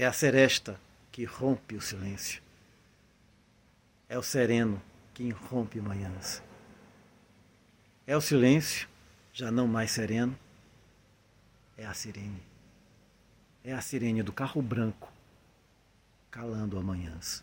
É a seresta que rompe o silêncio. É o sereno que irrompe manhãs. É o silêncio, já não mais sereno. É a sirene. É a sirene do carro branco, calando amanhãs.